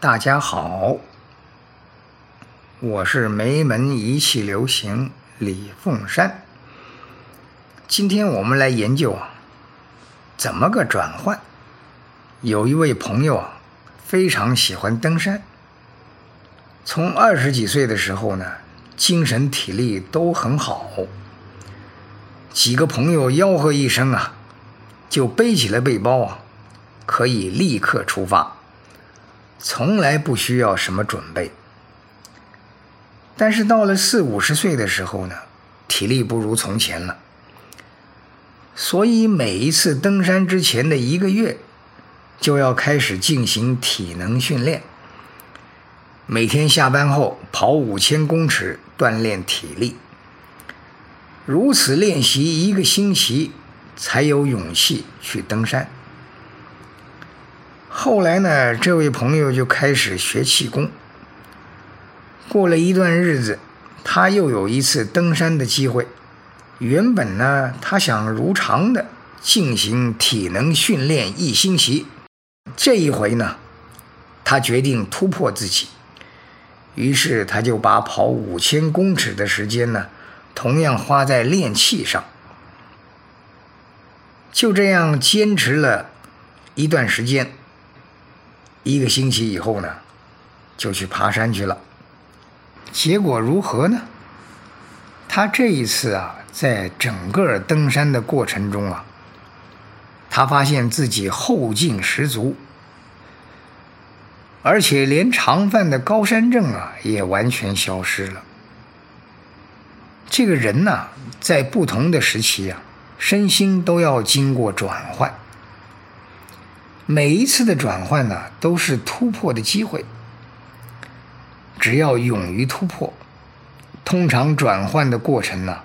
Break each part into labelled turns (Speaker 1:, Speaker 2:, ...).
Speaker 1: 大家好，我是梅门一气流行李凤山。今天我们来研究啊，怎么个转换？有一位朋友啊，非常喜欢登山。从二十几岁的时候呢，精神体力都很好。几个朋友吆喝一声啊，就背起了背包啊，可以立刻出发。从来不需要什么准备，但是到了四五十岁的时候呢，体力不如从前了。所以每一次登山之前的一个月，就要开始进行体能训练。每天下班后跑五千公尺锻炼体力，如此练习一个星期，才有勇气去登山。后来呢，这位朋友就开始学气功。过了一段日子，他又有一次登山的机会。原本呢，他想如常的进行体能训练一星期。这一回呢，他决定突破自己，于是他就把跑五千公尺的时间呢，同样花在练气上。就这样坚持了一段时间。一个星期以后呢，就去爬山去了。结果如何呢？他这一次啊，在整个登山的过程中啊，他发现自己后劲十足，而且连常犯的高山症啊也完全消失了。这个人呐，在不同的时期啊，身心都要经过转换。每一次的转换呢，都是突破的机会。只要勇于突破，通常转换的过程呢，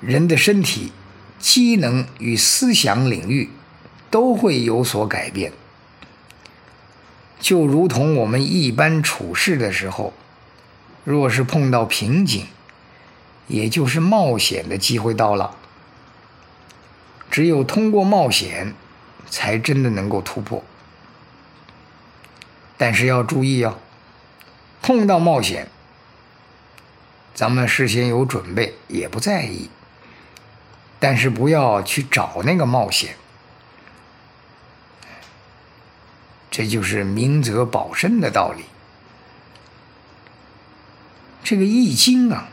Speaker 1: 人的身体、机能与思想领域都会有所改变。就如同我们一般处事的时候，若是碰到瓶颈，也就是冒险的机会到了。只有通过冒险，才真的能够突破，但是要注意哦，碰到冒险，咱们事先有准备也不在意，但是不要去找那个冒险，这就是明哲保身的道理。这个《易经》啊，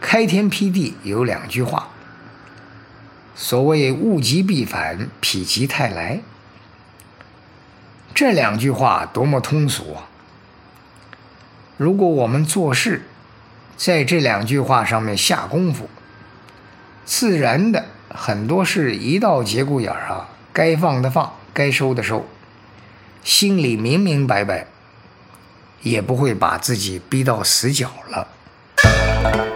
Speaker 1: 开天辟地有两句话。所谓物极必反，否极泰来。这两句话多么通俗啊！如果我们做事在这两句话上面下功夫，自然的很多事一到节骨眼儿啊，该放的放，该收的收，心里明明白白，也不会把自己逼到死角了。